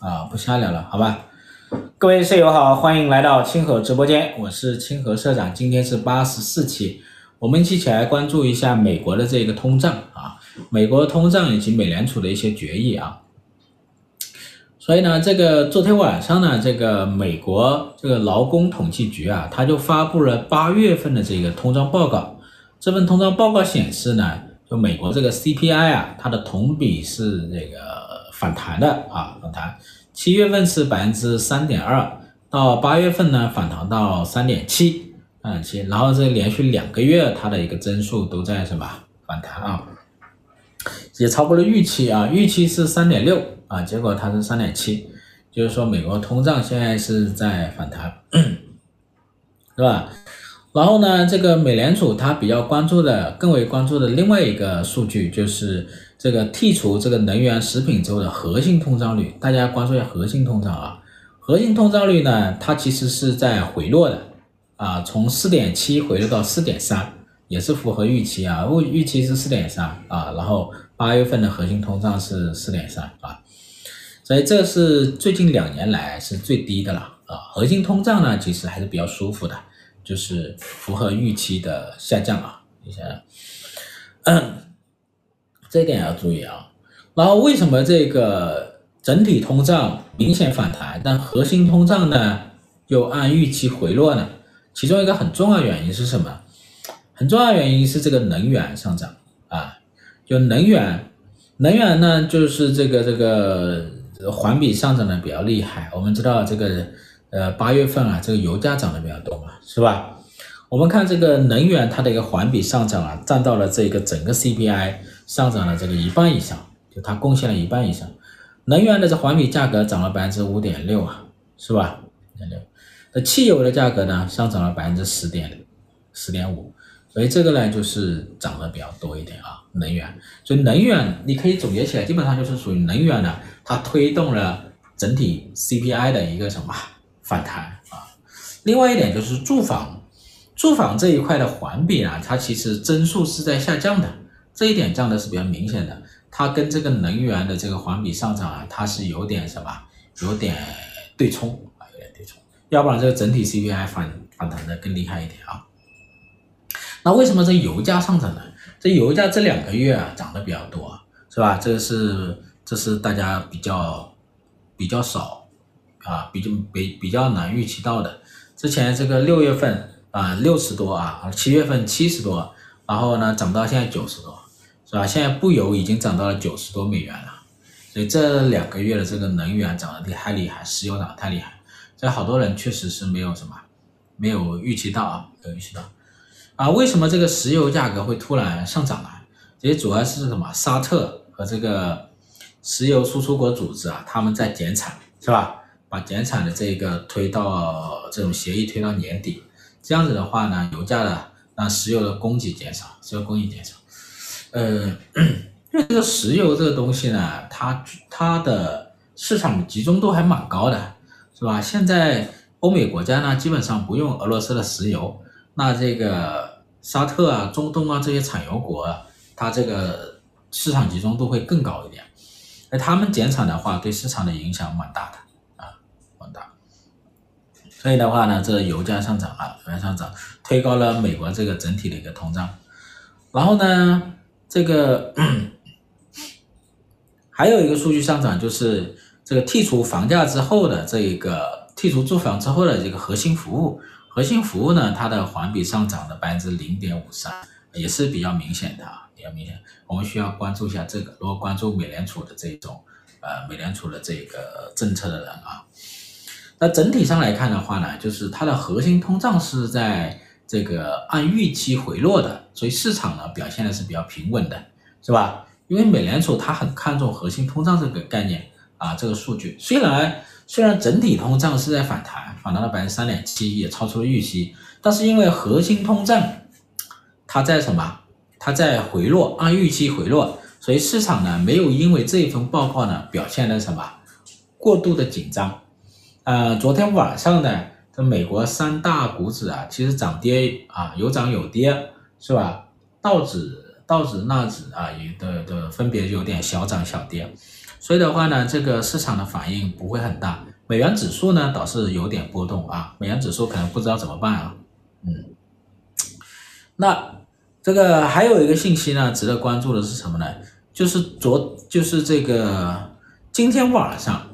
啊，不瞎聊了，好吧？各位舍友好，欢迎来到清河直播间，我是清河社长，今天是八十四期，我们一起来关注一下美国的这个通胀啊，美国通胀以及美联储的一些决议啊。所以呢，这个昨天晚上呢，这个美国这个劳工统计局啊，他就发布了八月份的这个通胀报告。这份通胀报告显示呢，就美国这个 CPI 啊，它的同比是这个反弹的啊，反弹。七月份是百分之三点二，到八月份呢反弹到三点七，三点七，然后这连续两个月它的一个增速都在什么反弹啊，也超过了预期啊，预期是三点六。啊，结果它是三点七，就是说美国通胀现在是在反弹，是吧？然后呢，这个美联储它比较关注的、更为关注的另外一个数据就是这个剔除这个能源、食品之后的核心通胀率。大家关注一下核心通胀啊，核心通胀率呢，它其实是在回落的啊，从四点七回落到四点三，也是符合预期啊，预预期是四点三啊，然后八月份的核心通胀是四点三啊。所以这是最近两年来是最低的了啊，核心通胀呢其实还是比较舒服的，就是符合预期的下降啊，你想想，嗯，这点要注意啊。然后为什么这个整体通胀明显反弹，但核心通胀呢又按预期回落呢？其中一个很重要原因是什么？很重要原因是这个能源上涨啊，就能源，能源呢就是这个这个。环比上涨的比较厉害，我们知道这个呃八月份啊，这个油价涨得比较多嘛，是吧？我们看这个能源它的一个环比上涨啊，占到了这个整个 CPI 上涨了这个一半以上，就它贡献了一半以上。能源的这环比价格涨了百分之五点六啊，是吧？五点六。那汽油的价格呢，上涨了百分之十点十点五。所以这个呢，就是涨得比较多一点啊，能源。所以能源你可以总结起来，基本上就是属于能源呢，它推动了整体 CPI 的一个什么反弹啊。另外一点就是住房，住房这一块的环比呢，它其实增速是在下降的，这一点降的是比较明显的。它跟这个能源的这个环比上涨啊，它是有点什么，有点对冲啊，有点对冲。要不然这个整体 CPI 反反弹的更厉害一点啊。那为什么这油价上涨呢？这油价这两个月啊涨得比较多，是吧？这是这是大家比较比较少啊，比较比比较难预期到的。之前这个六月份啊六十多啊，七月份七十多，然后呢涨到现在九十多，是吧？现在布油已经涨到了九十多美元了，所以这两个月的这个能源涨得太厉害，石油涨得太厉害，所以好多人确实是没有什么没有预期到啊，没有预期到。啊，为什么这个石油价格会突然上涨呢？其实主要是什么？沙特和这个石油输出国组织啊，他们在减产，是吧？把减产的这个推到这种协议推到年底，这样子的话呢，油价的让石油的供给减少，石油供应减少。呃，因为这个石油这个东西呢，它它的市场集中度还蛮高的，是吧？现在欧美国家呢，基本上不用俄罗斯的石油。那这个沙特啊、中东啊这些产油国，它这个市场集中度会更高一点，而他们减产的话，对市场的影响蛮大的啊，蛮大。所以的话呢，这油价上涨啊，油价上涨，推高了美国这个整体的一个通胀。然后呢，这个 还有一个数据上涨，就是这个剔除房价之后的这一个剔除住房之后的这个核心服务。核心服务呢，它的环比上涨了百分之零点五三，也是比较明显的啊，比较明显。我们需要关注一下这个。如果关注美联储的这种，呃，美联储的这个政策的人啊，那整体上来看的话呢，就是它的核心通胀是在这个按预期回落的，所以市场呢表现的是比较平稳的，是吧？因为美联储它很看重核心通胀这个概念啊，这个数据虽然。虽然整体通胀是在反弹，反弹了百分之三点七，也超出了预期，但是因为核心通胀它在什么？它在回落，按预期回落，所以市场呢没有因为这一份报告呢表现的什么过度的紧张。呃，昨天晚上呢，这美国三大股指啊，其实涨跌啊有涨有跌，是吧？道指、道指、纳指啊也的的分别有点小涨小跌。所以的话呢，这个市场的反应不会很大。美元指数呢倒是有点波动啊，美元指数可能不知道怎么办啊。嗯，那这个还有一个信息呢，值得关注的是什么呢？就是昨就是这个今天晚上，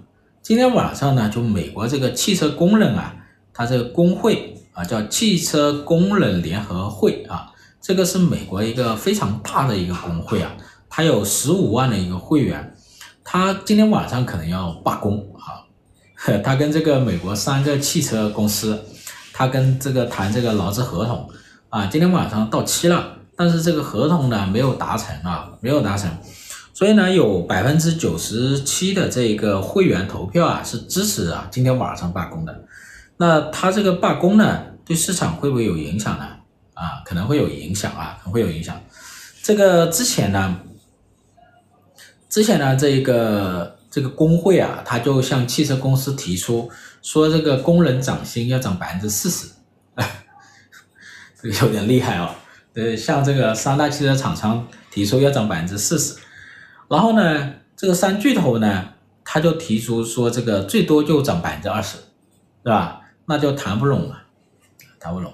今天晚上呢，就美国这个汽车工人啊，他这个工会啊叫汽车工人联合会啊，这个是美国一个非常大的一个工会啊，它有十五万的一个会员，他今天晚上可能要罢工啊。他跟这个美国三个汽车公司，他跟这个谈这个劳资合同啊，今天晚上到期了，但是这个合同呢没有达成啊，没有达成，所以呢有百分之九十七的这个会员投票啊是支持啊今天晚上罢工的。那他这个罢工呢对市场会不会有影响呢？啊，可能会有影响啊，可能会有影响。这个之前呢，之前呢这一个。这个工会啊，他就向汽车公司提出说，这个工人涨薪要涨百分之四十，这个有点厉害啊。呃，向这个三大汽车厂商提出要涨百分之四十，然后呢，这个三巨头呢，他就提出说这个最多就涨百分之二十，是吧？那就谈不拢了，谈不拢。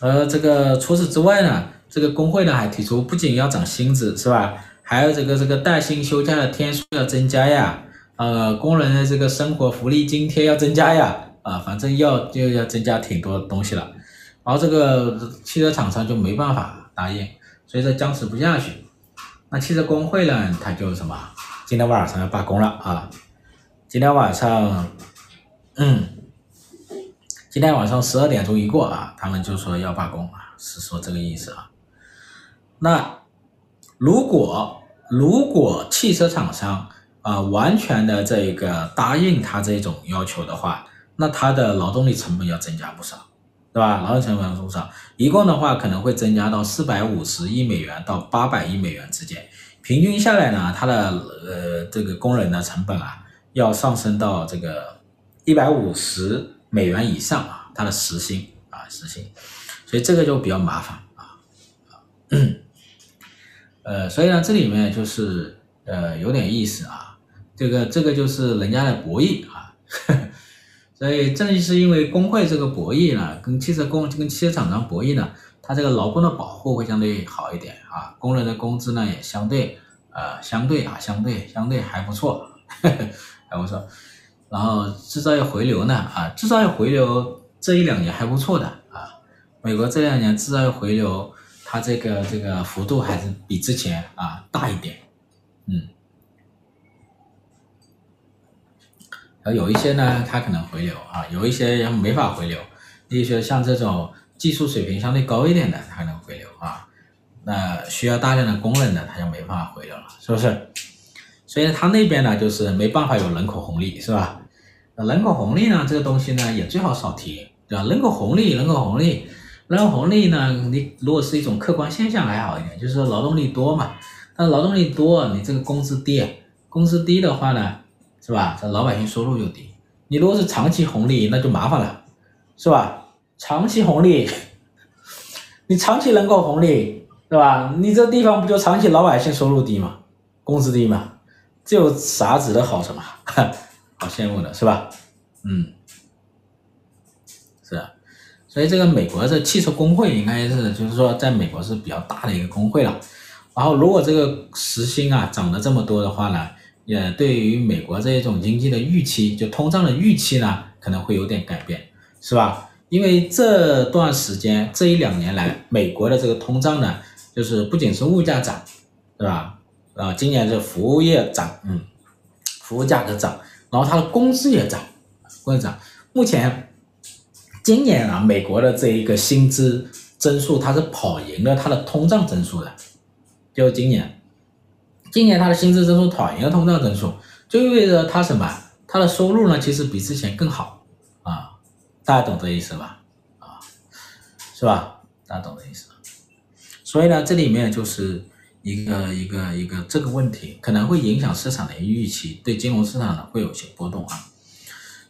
呃，这个除此之外呢，这个工会呢还提出不仅要涨薪资，是吧？还有这个这个带薪休假的天数要增加呀，呃，工人的这个生活福利津贴要增加呀，啊，反正要就要增加挺多东西了，然后这个汽车厂商就没办法答应，所以说僵持不下去。那汽车工会呢，他就什么，今天晚上要罢工了啊，今天晚上，嗯，今天晚上十二点钟一过啊，他们就说要罢工啊，是说这个意思啊，那。如果如果汽车厂商啊、完全的这个答应他这种要求的话，那他的劳动力成本要增加不少，对吧？劳动成本要多少？一共的话可能会增加到四百五十亿美元到八百亿美元之间，平均下来呢，他的呃这个工人的成本啊要上升到这个一百五十美元以上啊，他的时薪啊时薪，所以这个就比较麻烦啊。啊。呃，所以呢，这里面就是呃有点意思啊，这个这个就是人家的博弈啊，呵呵，所以正是因为工会这个博弈呢，跟汽车工跟汽车厂商博弈呢，它这个劳工的保护会相对好一点啊，工人的工资呢也相对呃相对啊相对相对还不错，呵 呵还不错，然后制造业回流呢啊，制造业回流这一两年还不错的啊，美国这两年制造业回流。它这个这个幅度还是比之前啊大一点，嗯，而有一些呢，它可能回流啊，有一些没法回流，比如说像这种技术水平相对高一点的，它能回流啊，那需要大量的工人的，它就没办法回流了，是不是？所以它那边呢，就是没办法有人口红利，是吧？人口红利呢，这个东西呢，也最好少提，对吧？人口红利，人口红利。人口红利呢？你如果是一种客观现象还好一点，就是说劳动力多嘛。但劳动力多，你这个工资低，工资低的话呢，是吧？这老百姓收入就低。你如果是长期红利，那就麻烦了，是吧？长期红利，你长期人口红利，是吧？你这地方不就长期老百姓收入低嘛，工资低嘛，这有啥值得好什么？好羡慕的是吧？嗯，是啊。所以这个美国的汽车工会应该是，就是说，在美国是比较大的一个工会了。然后，如果这个时薪啊涨了这么多的话呢，也对于美国这一种经济的预期，就通胀的预期呢，可能会有点改变，是吧？因为这段时间这一两年来，美国的这个通胀呢，就是不仅是物价涨，是吧？啊，今年这服务业涨，嗯，服务价格涨，然后它的工资也涨，工资涨，目前。今年啊，美国的这一个薪资增速，它是跑赢了它的通胀增速的。就今年，今年它的薪资增速跑赢了通胀增速，就意味着它什么？它的收入呢，其实比之前更好啊。大家懂这意思吧？啊，是吧？大家懂这意思。所以呢，这里面就是一个一个一个这个问题，可能会影响市场的预期，对金融市场呢会有些波动啊。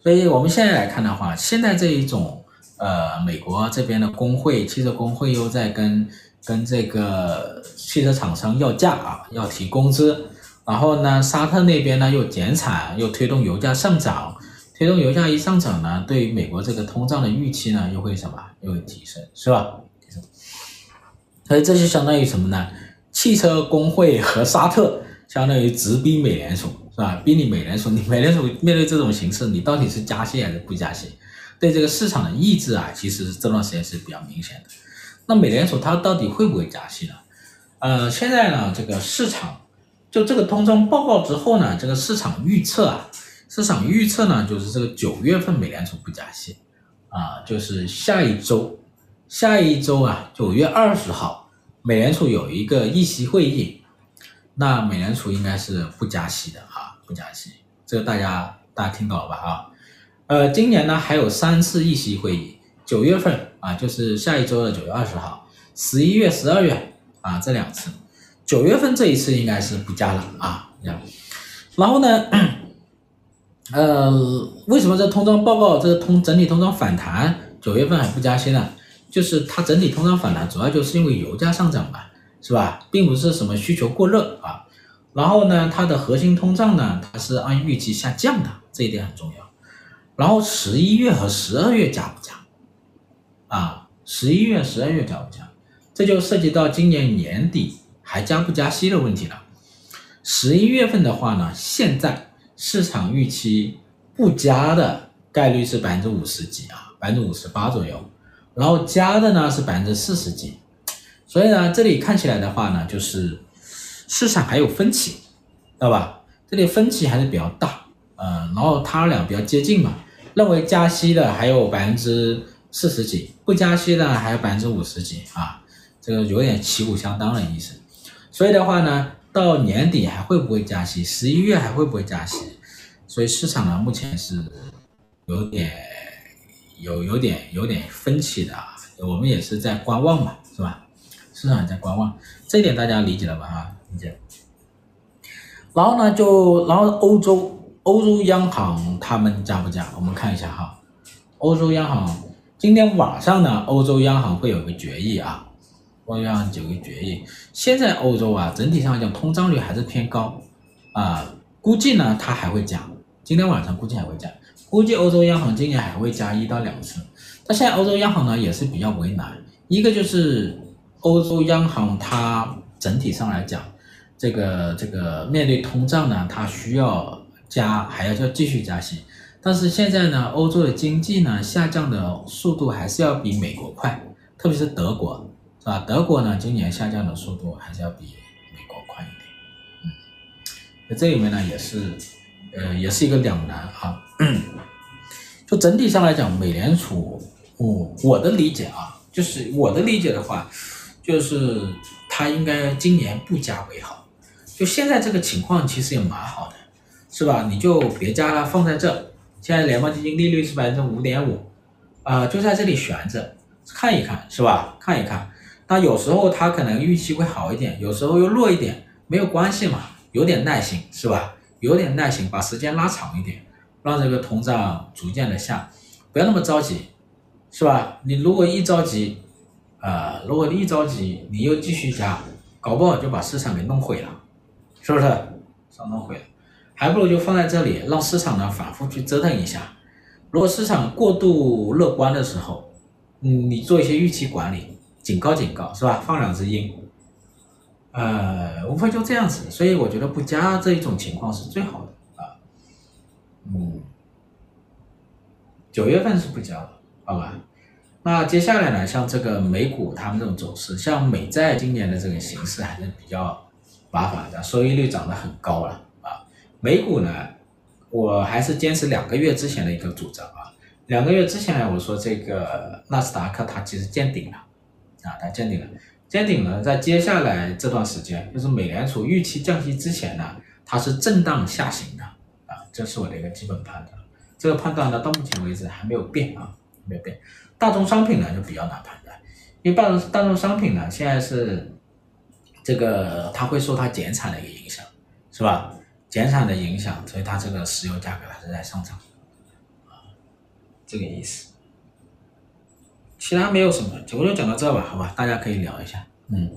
所以我们现在来看的话，现在这一种。呃，美国这边的工会，汽车工会又在跟跟这个汽车厂商要价啊，要提工资，然后呢，沙特那边呢又减产，又推动油价上涨，推动油价一上涨呢，对于美国这个通胀的预期呢又会什么？又会提升，是吧？所以这就相当于什么呢？汽车工会和沙特相当于直逼美联储，是吧？逼你美联储，你美联储面对这种形势，你到底是加息还是不加息？对这个市场的抑制啊，其实这段时间是比较明显的。那美联储它到底会不会加息呢？呃，现在呢，这个市场。就这个通胀报告之后呢，这个市场预测啊，市场预测呢，就是这个九月份美联储不加息，啊，就是下一周，下一周啊，九月二十号，美联储有一个议息会议，那美联储应该是不加息的啊，不加息，这个大家大家听到了吧啊？呃，今年呢还有三次议息会议，九月份啊，就是下一周的九月二十号，十一月、十二月啊这两次。九月份这一次应该是不加了啊，然后呢，呃，为什么这通胀报告这个通整体通胀反弹，九月份还不加息呢？就是它整体通胀反弹主要就是因为油价上涨吧，是吧？并不是什么需求过热啊。然后呢，它的核心通胀呢，它是按预期下降的，这一点很重要。然后十一月和十二月加不加？啊，十一月、十二月加不加？这就涉及到今年年底。还加不加息的问题了。十一月份的话呢，现在市场预期不加的概率是百分之五十几啊，百分之五十八左右。然后加的呢是百分之四十几。所以呢，这里看起来的话呢，就是市场还有分歧，知道吧？这里分歧还是比较大，嗯，然后他俩比较接近嘛，认为加息的还有百分之四十几，不加息的还有百分之五十几啊，这个有点旗鼓相当的意思。所以的话呢，到年底还会不会加息？十一月还会不会加息？所以市场呢，目前是有点有有点有点分歧的啊。我们也是在观望嘛，是吧？市场也在观望，这一点大家理解了吧？哈，理解。然后呢，就然后欧洲欧洲央行他们加不加？我们看一下哈，欧洲央行今天晚上呢，欧洲央行会有个决议啊。欧洲央行有个决议，现在欧洲啊，整体上讲通胀率还是偏高啊，估计呢它还会加，今天晚上估计还会加，估计欧洲央行今年还会加一到两次。但现在欧洲央行呢也是比较为难，一个就是欧洲央行它整体上来讲，这个这个面对通胀呢，它需要加，还要继续加息，但是现在呢，欧洲的经济呢下降的速度还是要比美国快，特别是德国。是吧？德国呢，今年下降的速度还是要比美国快一点。嗯，那这里面呢也是，呃，也是一个两难啊。就整体上来讲，美联储，我我的理解啊，就是我的理解的话，就是它应该今年不加为好。就现在这个情况其实也蛮好的，是吧？你就别加了，放在这。现在联邦基金利率是百分之五点五，啊，就在这里悬着，看一看，是吧？看一看。那有时候它可能预期会好一点，有时候又弱一点，没有关系嘛，有点耐心是吧？有点耐心，把时间拉长一点，让这个通胀逐渐的下，不要那么着急，是吧？你如果一着急，呃，如果你一着急，你又继续加，搞不好就把市场给弄毁了，是不是？上弄毁了，还不如就放在这里，让市场呢反复去折腾一下。如果市场过度乐观的时候，嗯，你做一些预期管理。警告警告是吧？放两只鹰，呃，无非就这样子，所以我觉得不加这一种情况是最好的。嗯，九月份是不交的，好吧？那接下来呢，像这个美股他们这种走势，像美债今年的这个形势还是比较麻烦的，收益率涨得很高了啊。美股呢，我还是坚持两个月之前的一个主张啊，两个月之前呢，我说这个纳斯达克它其实见顶了。啊，它见顶了，见顶了，在接下来这段时间，就是美联储预期降息之前呢，它是震荡下行的，这是我的一个基本判断。这个判断呢，到目前为止还没有变啊，没有变。大宗商品呢就比较难判断，因为大宗大宗商品呢现在是这个它会受它减产的一个影响，是吧？减产的影响，所以它这个石油价格还是在上涨，啊，这个意思。其他没有什么，我就讲到这吧，好吧，大家可以聊一下。嗯，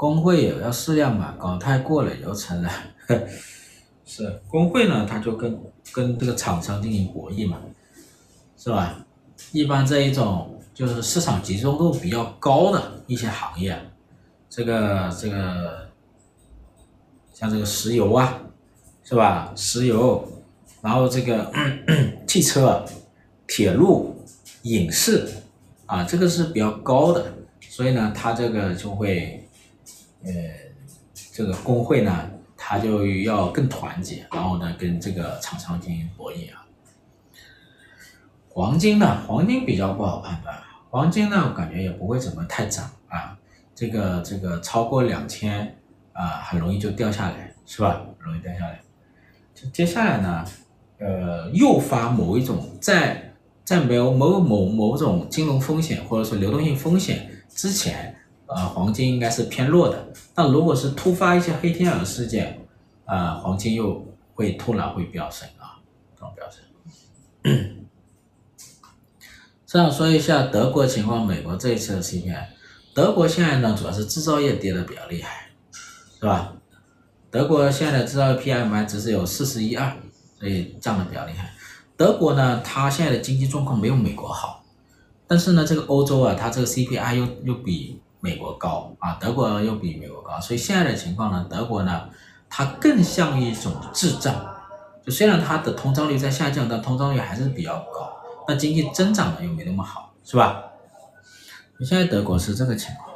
工会也要适量嘛，搞太过了又成了。是工会呢，他就跟跟这个厂商进行博弈嘛，是吧？一般这一种就是市场集中度比较高的一些行业，这个这个像这个石油啊，是吧？石油，然后这个 汽车、铁路、影视啊，这个是比较高的，所以呢，他这个就会。呃，这个工会呢，他就要更团结，然后呢，跟这个厂商进行博弈啊。黄金呢，黄金比较不好判断，黄金呢，我感觉也不会怎么太涨啊。这个这个超过两千啊，很容易就掉下来，是吧？容易掉下来。就接下来呢，呃，诱发某一种在在没有某某某种金融风险或者说流动性风险之前。呃，黄金应该是偏弱的，但如果是突发一些黑天鹅事件，呃，黄金又会突然会飙升啊，这种飙升。这样说一下德国情况，美国这一次的 CPI，德国现在呢主要是制造业跌的比较厉害，是吧？德国现在的制造业 PMI 值是有四十一二，所以降的比较厉害。德国呢，它现在的经济状况没有美国好，但是呢，这个欧洲啊，它这个 CPI 又又比。美国高啊，德国又比美国高，所以现在的情况呢，德国呢，它更像一种滞胀，就虽然它的通胀率在下降，但通胀率还是比较高，那经济增长呢又没那么好，是吧？现在德国是这个情况。